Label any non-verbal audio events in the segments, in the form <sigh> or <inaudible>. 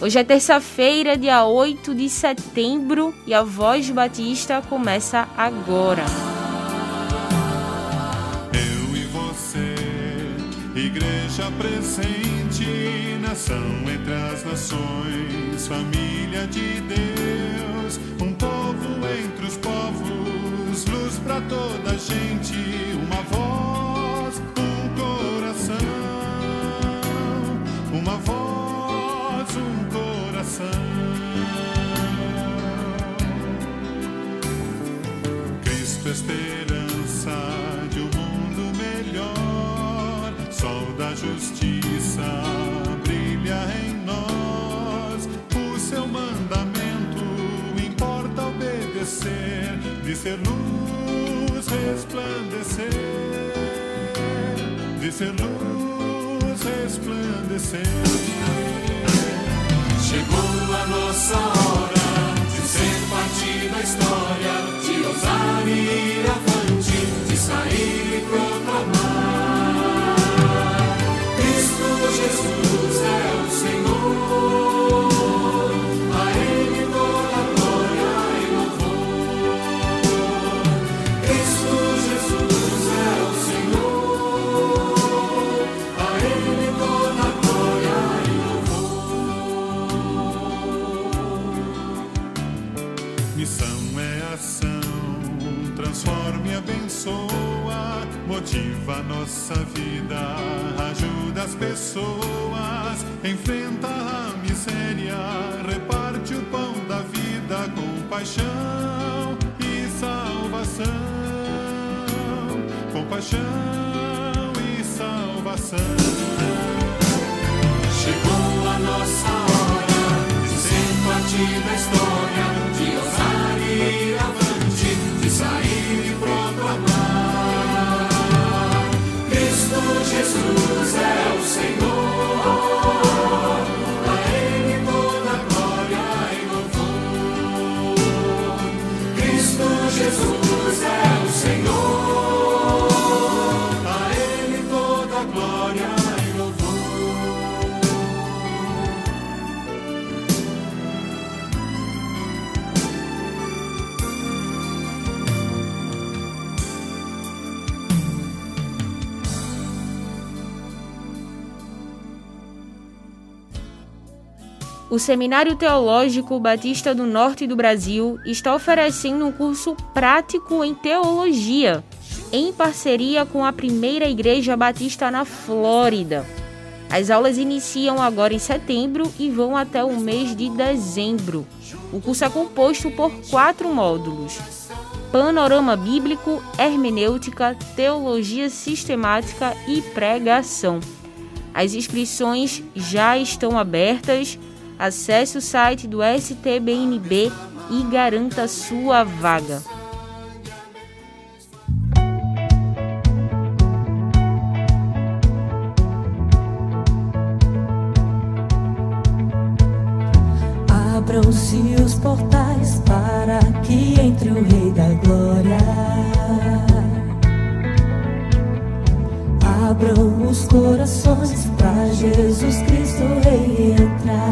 Hoje é terça-feira, dia 8 de setembro, e a Voz Batista começa agora. Eu e você, igreja presente, nação entre as nações, família de Deus, um povo entre os povos, luz para toda a gente, uma voz, um coração, uma voz, coração. Cristo, esperança de um mundo melhor, sol da justiça brilha em nós. O seu mandamento importa obedecer, de ser luz resplandecer, de ser luz resplandecer. Chegou a nossa hora de ser parte da história, de ousar e ir avante, de sair e. Missão é ação, transforma e abençoa, motiva nossa vida, ajuda as pessoas, enfrenta a miséria, reparte o pão da vida com paixão e salvação, com paixão e salvação. Chegou a nossa hora de ser parte da história, é O Seminário Teológico Batista do Norte do Brasil está oferecendo um curso prático em teologia, em parceria com a primeira Igreja Batista na Flórida. As aulas iniciam agora em setembro e vão até o mês de dezembro. O curso é composto por quatro módulos: Panorama Bíblico, Hermenêutica, Teologia Sistemática e Pregação. As inscrições já estão abertas. Acesse o site do STBNB e garanta sua vaga. Abram-se os portais para que entre o Rei da Glória. Abram os corações para Jesus Cristo Rei entrar.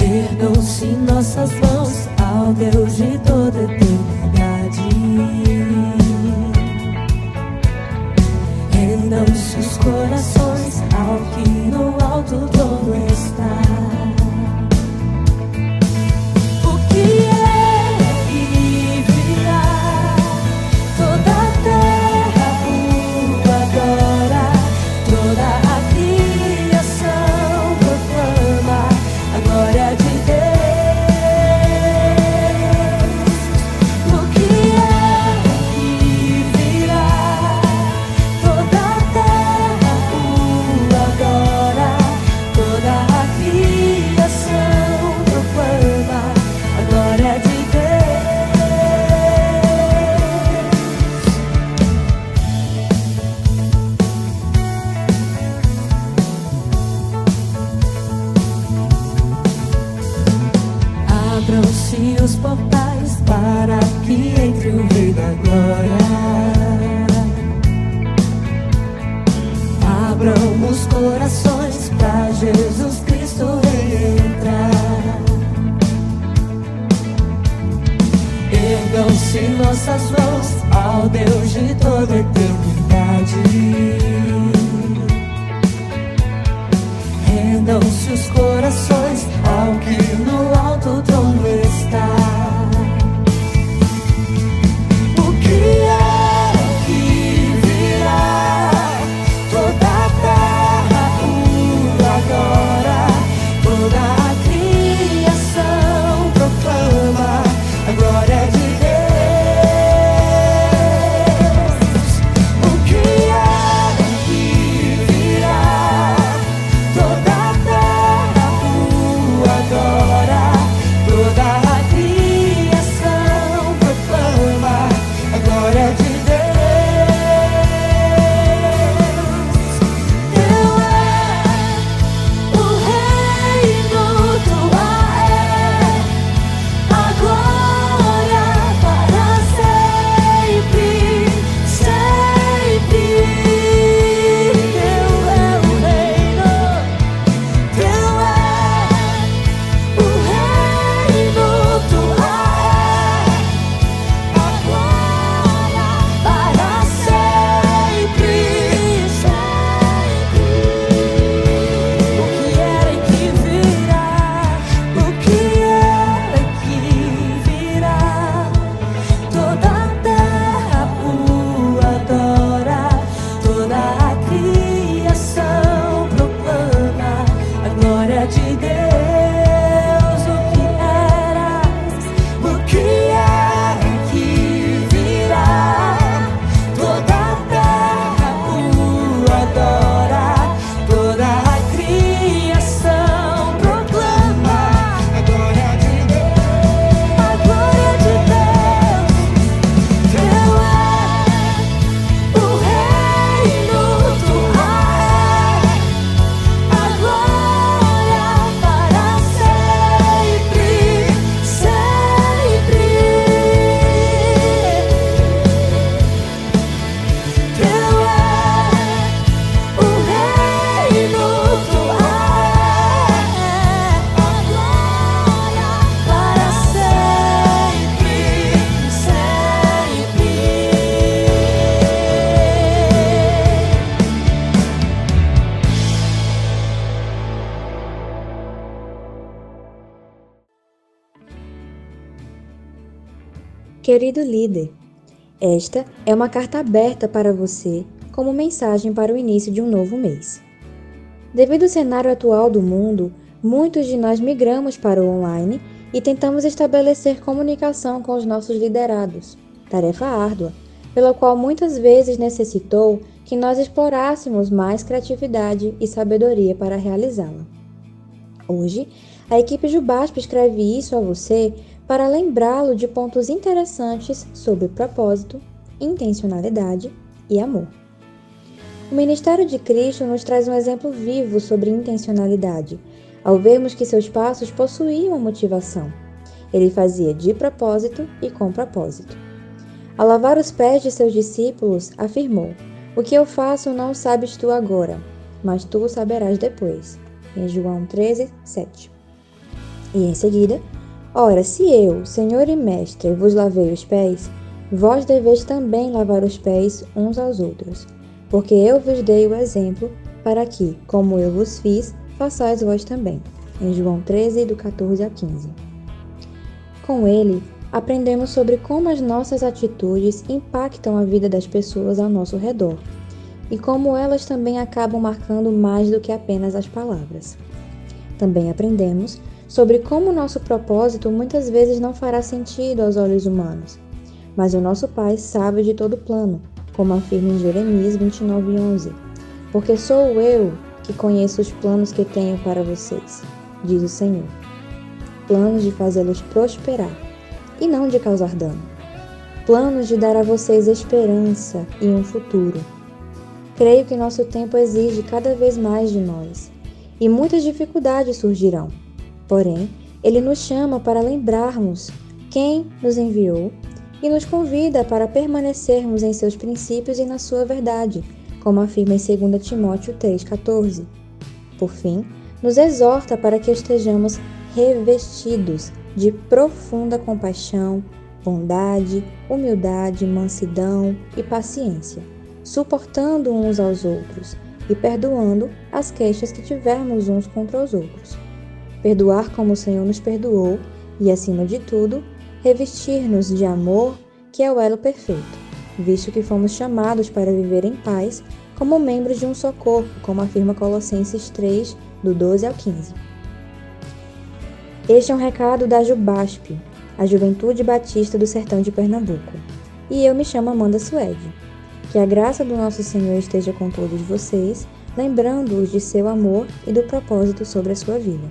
Ergam-se nossas mãos ao Deus de toda eternidade. Rendam-se os corações ao que no alto trono Querido líder, esta é uma carta aberta para você como mensagem para o início de um novo mês. Devido ao cenário atual do mundo, muitos de nós migramos para o online e tentamos estabelecer comunicação com os nossos liderados, tarefa árdua, pela qual muitas vezes necessitou que nós explorássemos mais criatividade e sabedoria para realizá-la. Hoje, a equipe Jubasp escreve isso a você para lembrá-lo de pontos interessantes sobre propósito, intencionalidade e amor. O ministério de Cristo nos traz um exemplo vivo sobre intencionalidade, ao vermos que seus passos possuíam motivação. Ele fazia de propósito e com propósito. Ao lavar os pés de seus discípulos, afirmou: O que eu faço não sabes tu agora, mas tu saberás depois. Em João 13, 7. E em seguida, Ora, se eu, Senhor e Mestre, vos lavei os pés, vós deveis também lavar os pés uns aos outros, porque eu vos dei o exemplo, para que, como eu vos fiz, façais vós também. Em João 13, do 14 a 15. Com ele, aprendemos sobre como as nossas atitudes impactam a vida das pessoas ao nosso redor e como elas também acabam marcando mais do que apenas as palavras. Também aprendemos sobre como nosso propósito muitas vezes não fará sentido aos olhos humanos. Mas o nosso Pai sabe de todo plano, como afirma em Jeremias 29:11. Porque sou eu que conheço os planos que tenho para vocês, diz o Senhor. Planos de fazê-los prosperar e não de causar dano. Planos de dar a vocês esperança e um futuro. Creio que nosso tempo exige cada vez mais de nós, e muitas dificuldades surgirão Porém, ele nos chama para lembrarmos quem nos enviou e nos convida para permanecermos em seus princípios e na sua verdade, como afirma em 2 Timóteo 3,14. Por fim, nos exorta para que estejamos revestidos de profunda compaixão, bondade, humildade, mansidão e paciência, suportando uns aos outros e perdoando as queixas que tivermos uns contra os outros. Perdoar como o Senhor nos perdoou e, acima de tudo, revestir-nos de amor, que é o elo perfeito, visto que fomos chamados para viver em paz como membros de um só corpo, como afirma Colossenses 3, do 12 ao 15. Este é um recado da Jubasp, a Juventude Batista do Sertão de Pernambuco. E eu me chamo Amanda Suede. Que a graça do nosso Senhor esteja com todos vocês, lembrando-os de seu amor e do propósito sobre a sua vida.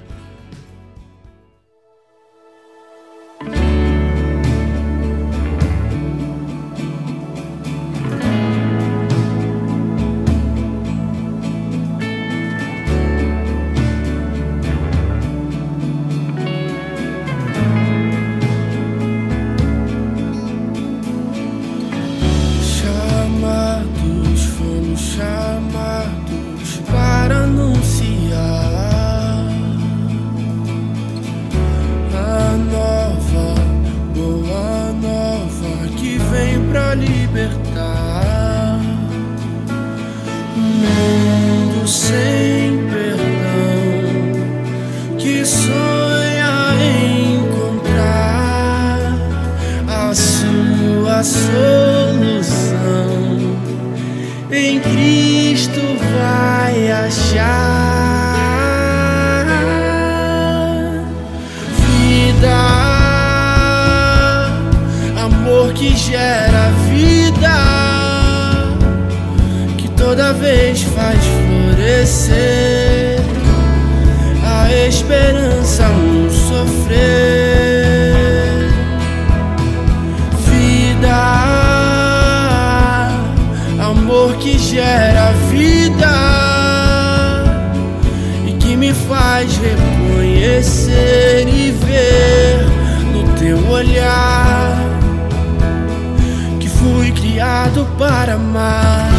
gera vida e que me faz reconhecer e ver no teu olhar que fui criado para amar.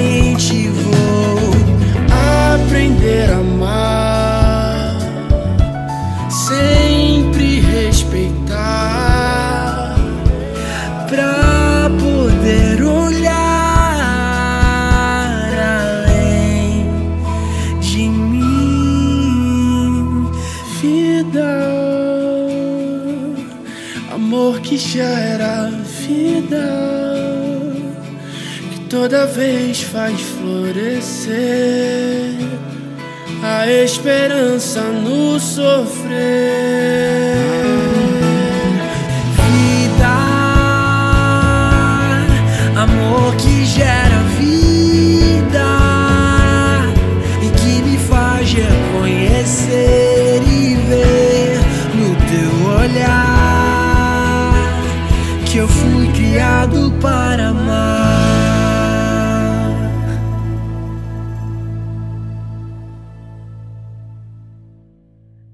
vez faz florescer a esperança no sofrer.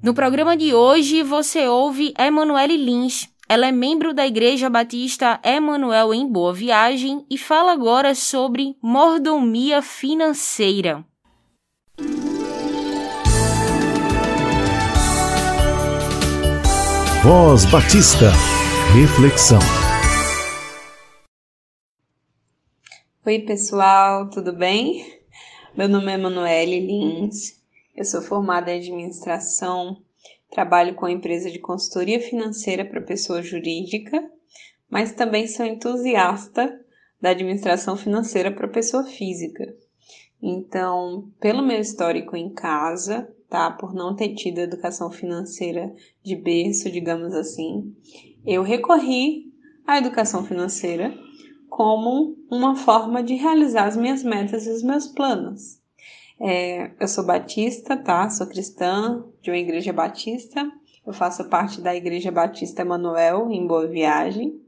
No programa de hoje você ouve Emanuele Lins. Ela é membro da Igreja Batista Emanuel em Boa Viagem e fala agora sobre mordomia financeira. Voz Batista. Reflexão. Oi, pessoal, tudo bem? Meu nome é Emanuele Lins. Eu sou formada em administração, trabalho com a empresa de consultoria financeira para pessoa jurídica, mas também sou entusiasta da administração financeira para pessoa física. Então, pelo meu histórico em casa, tá? Por não ter tido educação financeira de berço, digamos assim, eu recorri à educação financeira como uma forma de realizar as minhas metas e os meus planos. É, eu sou batista, tá? Sou cristã de uma igreja batista. Eu faço parte da Igreja Batista Emanuel, em Boa Viagem.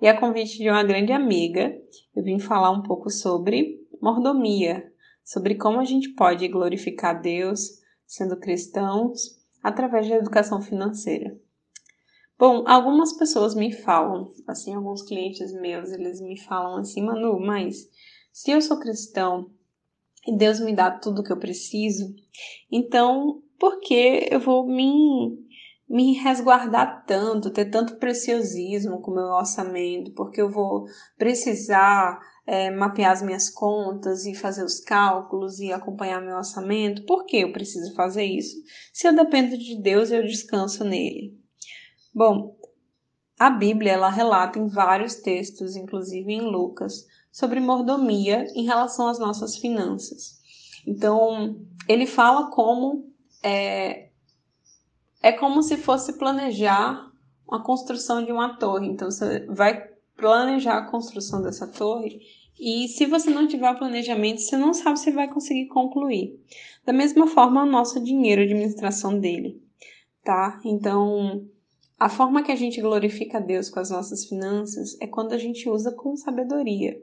E a convite de uma grande amiga, eu vim falar um pouco sobre mordomia, sobre como a gente pode glorificar Deus sendo cristãos através da educação financeira. Bom, algumas pessoas me falam, assim, alguns clientes meus, eles me falam assim, Manu, mas se eu sou cristão e Deus me dá tudo o que eu preciso, então por que eu vou me, me resguardar tanto, ter tanto preciosismo com o meu orçamento? Porque eu vou precisar é, mapear as minhas contas e fazer os cálculos e acompanhar meu orçamento? Por que eu preciso fazer isso? Se eu dependo de Deus, eu descanso nele. Bom, a Bíblia ela relata em vários textos, inclusive em Lucas, sobre mordomia em relação às nossas finanças. Então, ele fala como é, é como se fosse planejar a construção de uma torre. Então, você vai planejar a construção dessa torre e se você não tiver planejamento, você não sabe se vai conseguir concluir. Da mesma forma, o nosso dinheiro, a administração dele, tá? Então, a forma que a gente glorifica a Deus com as nossas finanças é quando a gente usa com sabedoria.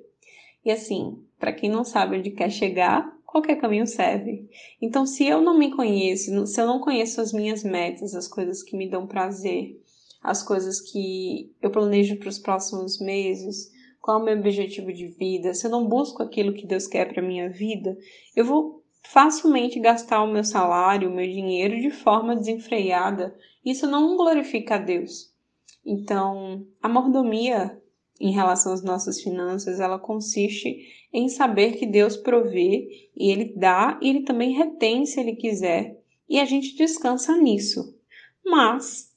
E assim, para quem não sabe onde quer chegar, qualquer caminho serve. Então, se eu não me conheço, se eu não conheço as minhas metas, as coisas que me dão prazer, as coisas que eu planejo para os próximos meses, qual é o meu objetivo de vida, se eu não busco aquilo que Deus quer para minha vida, eu vou facilmente gastar o meu salário, o meu dinheiro de forma desenfreada. Isso não glorifica a Deus. Então, a mordomia em relação às nossas finanças, ela consiste em saber que Deus provê e Ele dá e Ele também retém se Ele quiser, e a gente descansa nisso. Mas,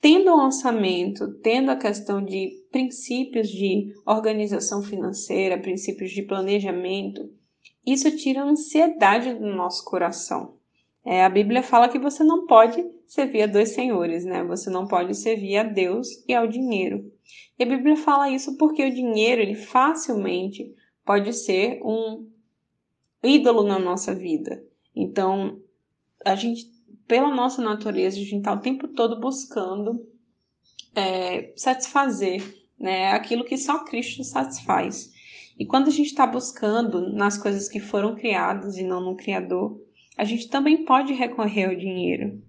tendo o orçamento, tendo a questão de princípios de organização financeira, princípios de planejamento, isso tira a ansiedade do nosso coração. É, a Bíblia fala que você não pode servir a dois senhores, né? Você não pode servir a Deus e ao dinheiro. E a Bíblia fala isso porque o dinheiro, ele facilmente pode ser um ídolo na nossa vida. Então, a gente, pela nossa natureza, a gente está o tempo todo buscando é, satisfazer né, aquilo que só Cristo satisfaz. E quando a gente está buscando nas coisas que foram criadas e não no Criador, a gente também pode recorrer ao dinheiro.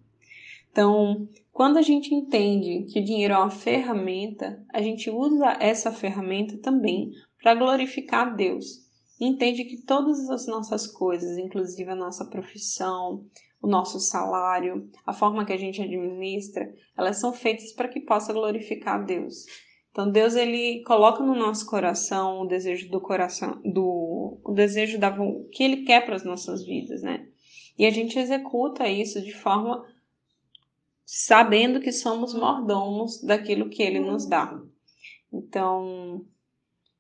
Então, quando a gente entende que o dinheiro é uma ferramenta, a gente usa essa ferramenta também para glorificar Deus. Entende que todas as nossas coisas, inclusive a nossa profissão, o nosso salário, a forma que a gente administra, elas são feitas para que possa glorificar Deus. Então Deus ele coloca no nosso coração o desejo do coração, do o desejo da que ele quer para as nossas vidas, né? E a gente executa isso de forma sabendo que somos mordomos daquilo que ele nos dá. Então,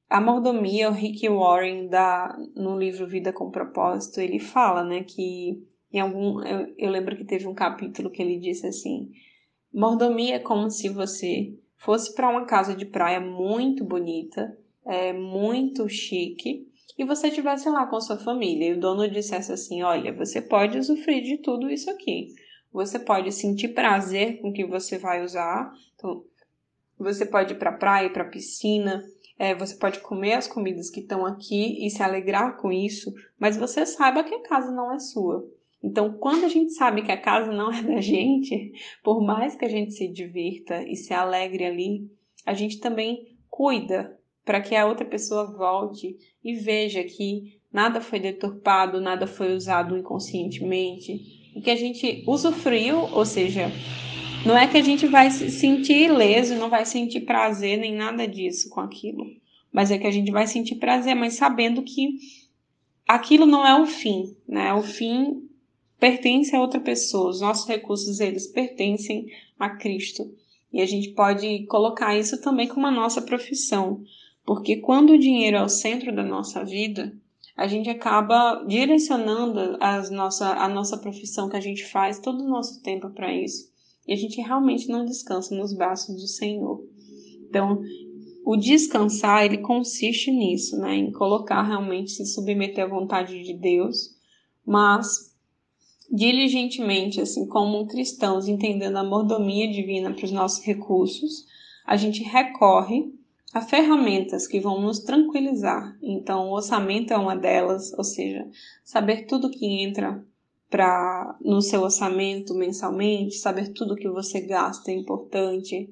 a mordomia, o Rick Warren dá no livro Vida com Propósito, ele fala, né, que em algum eu, eu lembro que teve um capítulo que ele disse assim: mordomia é como se você fosse para uma casa de praia muito bonita, é, muito chique, e você estivesse lá com sua família e o dono dissesse assim: Olha, você pode usufruir de tudo isso aqui, você pode sentir prazer com o que você vai usar. Então, você pode ir para praia, para piscina, é, você pode comer as comidas que estão aqui e se alegrar com isso, mas você saiba que a casa não é sua. Então, quando a gente sabe que a casa não é <laughs> da gente, por mais que a gente se divirta e se alegre ali, a gente também cuida para que a outra pessoa volte e veja que nada foi deturpado, nada foi usado inconscientemente, e que a gente usufruiu, ou seja, não é que a gente vai se sentir ileso, não vai sentir prazer nem nada disso com aquilo, mas é que a gente vai sentir prazer, mas sabendo que aquilo não é o fim, né? O fim pertence a outra pessoa, os nossos recursos eles pertencem a Cristo. E a gente pode colocar isso também como a nossa profissão, porque quando o dinheiro é o centro da nossa vida, a gente acaba direcionando as nossa, a nossa profissão que a gente faz todo o nosso tempo para isso. E a gente realmente não descansa nos braços do Senhor. Então, o descansar, ele consiste nisso, né? Em colocar realmente, se submeter à vontade de Deus, mas diligentemente, assim como cristãos, entendendo a mordomia divina para os nossos recursos, a gente recorre a ferramentas que vão nos tranquilizar. Então, o orçamento é uma delas, ou seja, saber tudo que entra para no seu orçamento mensalmente, saber tudo que você gasta é importante.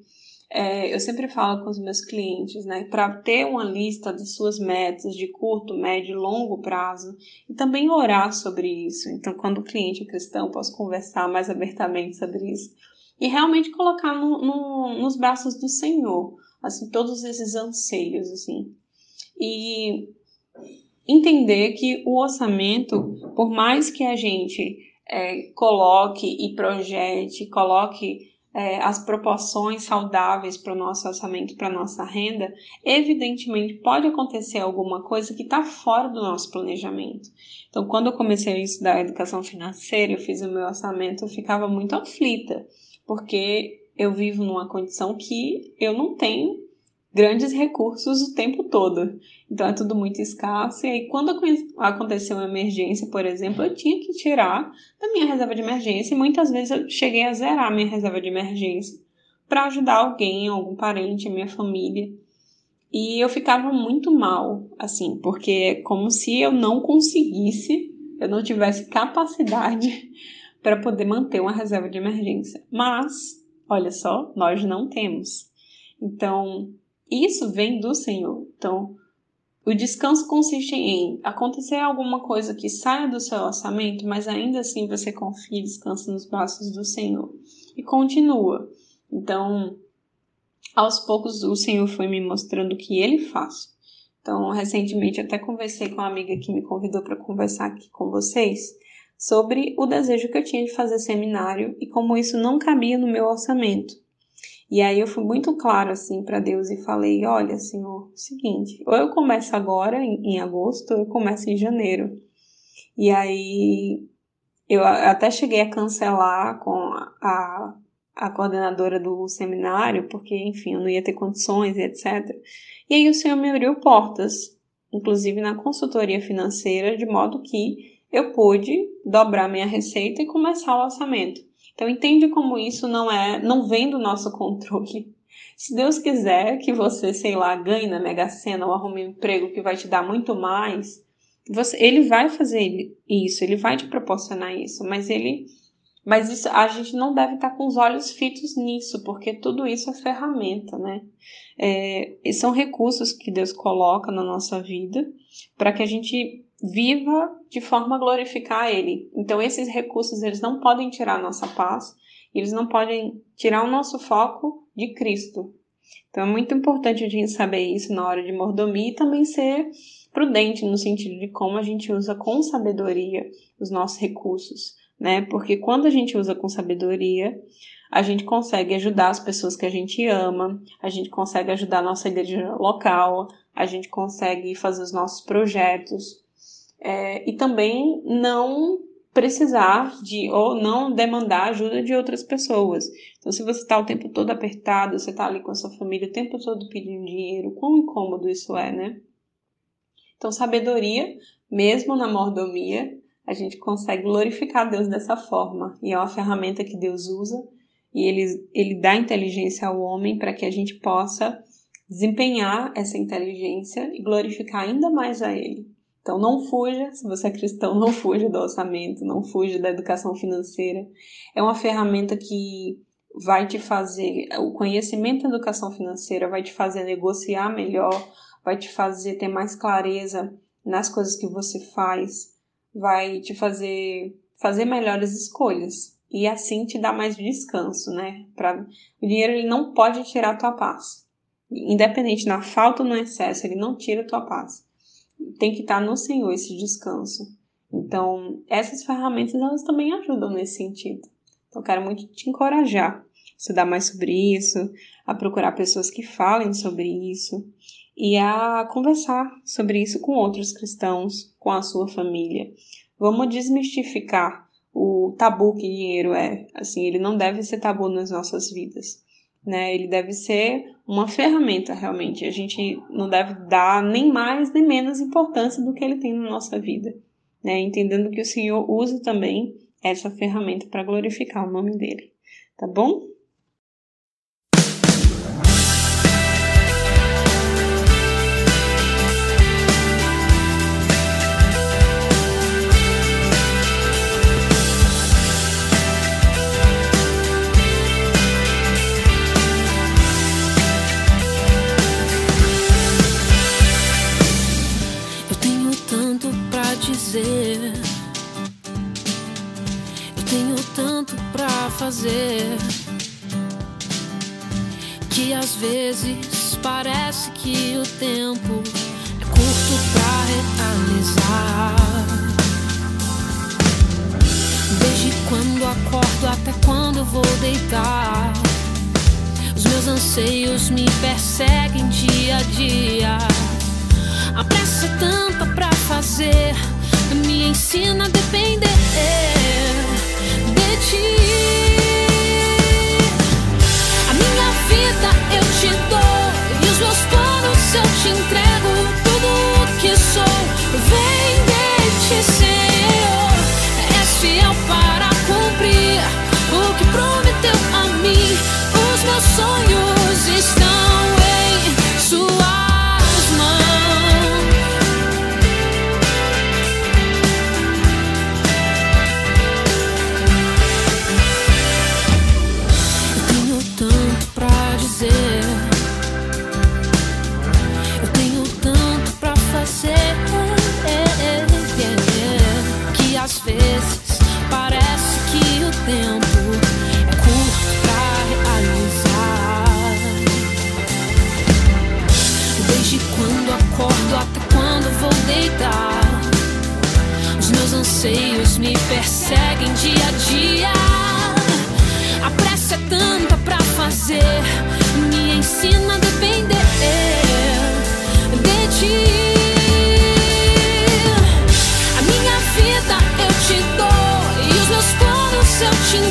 É, eu sempre falo com os meus clientes, né, para ter uma lista das suas metas de curto, médio e longo prazo e também orar sobre isso. Então, quando o cliente é cristão, posso conversar mais abertamente sobre isso e realmente colocar no, no, nos braços do Senhor, assim, todos esses anseios, assim. E entender que o orçamento, por mais que a gente é, coloque e projete, coloque é, as proporções saudáveis para o nosso orçamento, para a nossa renda, evidentemente pode acontecer alguma coisa que está fora do nosso planejamento. Então, quando eu comecei a estudar educação financeira, eu fiz o meu orçamento, eu ficava muito aflita, porque eu vivo numa condição que eu não tenho grandes recursos o tempo todo. Então é tudo muito escasso. E aí, quando aconteceu uma emergência, por exemplo, eu tinha que tirar da minha reserva de emergência. E muitas vezes eu cheguei a zerar a minha reserva de emergência para ajudar alguém, algum parente, minha família. E eu ficava muito mal, assim, porque é como se eu não conseguisse, eu não tivesse capacidade <laughs> para poder manter uma reserva de emergência. Mas, olha só, nós não temos. Então, isso vem do Senhor. Então, o descanso consiste em acontecer alguma coisa que saia do seu orçamento, mas ainda assim você confia e descansa nos braços do Senhor. E continua. Então, aos poucos o Senhor foi me mostrando o que ele faz. Então, recentemente até conversei com uma amiga que me convidou para conversar aqui com vocês sobre o desejo que eu tinha de fazer seminário e como isso não cabia no meu orçamento. E aí eu fui muito claro assim para Deus e falei: "Olha, Senhor, seguinte, ou eu começo agora em, em agosto, ou eu começo em janeiro". E aí eu até cheguei a cancelar com a, a coordenadora do seminário, porque, enfim, eu não ia ter condições e etc. E aí o Senhor me abriu portas, inclusive na consultoria financeira, de modo que eu pude dobrar minha receita e começar o orçamento. Então entende como isso não é, não vem do nosso controle. Se Deus quiser que você, sei lá, ganhe na Mega Sena ou arrume um emprego que vai te dar muito mais, você, ele vai fazer isso, ele vai te proporcionar isso, mas ele mas isso, a gente não deve estar com os olhos fitos nisso, porque tudo isso é ferramenta, né? É, são recursos que Deus coloca na nossa vida para que a gente viva de forma a glorificar Ele. Então, esses recursos, eles não podem tirar a nossa paz, eles não podem tirar o nosso foco de Cristo. Então, é muito importante a gente saber isso na hora de mordomia e também ser prudente no sentido de como a gente usa com sabedoria os nossos recursos, né? Porque quando a gente usa com sabedoria, a gente consegue ajudar as pessoas que a gente ama, a gente consegue ajudar a nossa igreja local, a gente consegue fazer os nossos projetos, é, e também não precisar de ou não demandar ajuda de outras pessoas. Então, se você está o tempo todo apertado, você está ali com a sua família o tempo todo pedindo dinheiro, quão incômodo isso é, né? Então, sabedoria, mesmo na mordomia, a gente consegue glorificar Deus dessa forma. E é uma ferramenta que Deus usa e ele, ele dá inteligência ao homem para que a gente possa desempenhar essa inteligência e glorificar ainda mais a Ele. Então não fuja, se você é cristão, não fuja do orçamento, não fuja da educação financeira. É uma ferramenta que vai te fazer, o conhecimento da educação financeira vai te fazer negociar melhor, vai te fazer ter mais clareza nas coisas que você faz, vai te fazer fazer melhores escolhas e assim te dar mais descanso, né? Pra, o dinheiro ele não pode tirar a tua paz. Independente na falta ou no excesso, ele não tira a tua paz. Tem que estar no Senhor esse descanso. Então, essas ferramentas elas também ajudam nesse sentido. Então, eu quero muito te encorajar a estudar mais sobre isso, a procurar pessoas que falem sobre isso e a conversar sobre isso com outros cristãos, com a sua família. Vamos desmistificar o tabu que dinheiro é. Assim, ele não deve ser tabu nas nossas vidas. Né? Ele deve ser uma ferramenta realmente. A gente não deve dar nem mais nem menos importância do que ele tem na nossa vida, né? Entendendo que o Senhor usa também essa ferramenta para glorificar o nome dele. Tá bom? Fazer. Que às vezes parece que o tempo é curto pra realizar. Desde quando acordo até quando vou deitar. Os meus anseios me perseguem dia a dia. A pressa é tanta pra fazer, me ensina a depender Senhor. És fiel para cumprir o que prometeu a mim.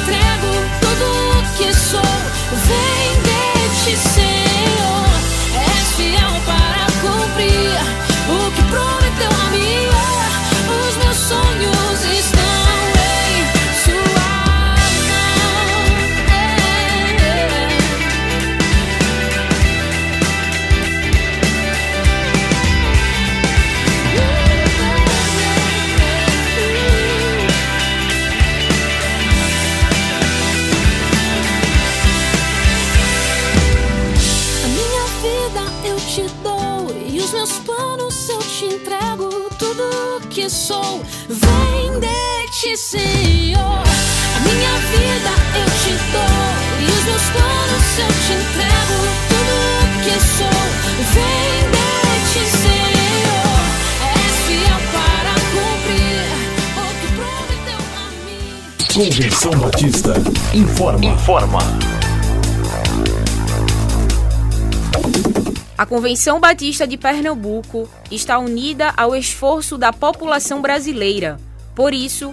Entrego. Tudo o que sou vem de ti, Senhor. A minha vida eu te dou e os meus planos eu te entrego. Tudo que sou vem de ti, Senhor. És fiel para cumprir o que prometeu a mim. Convenção Batista informa. Informa. A Convenção Batista de Pernambuco está unida ao esforço da população brasileira. Por isso,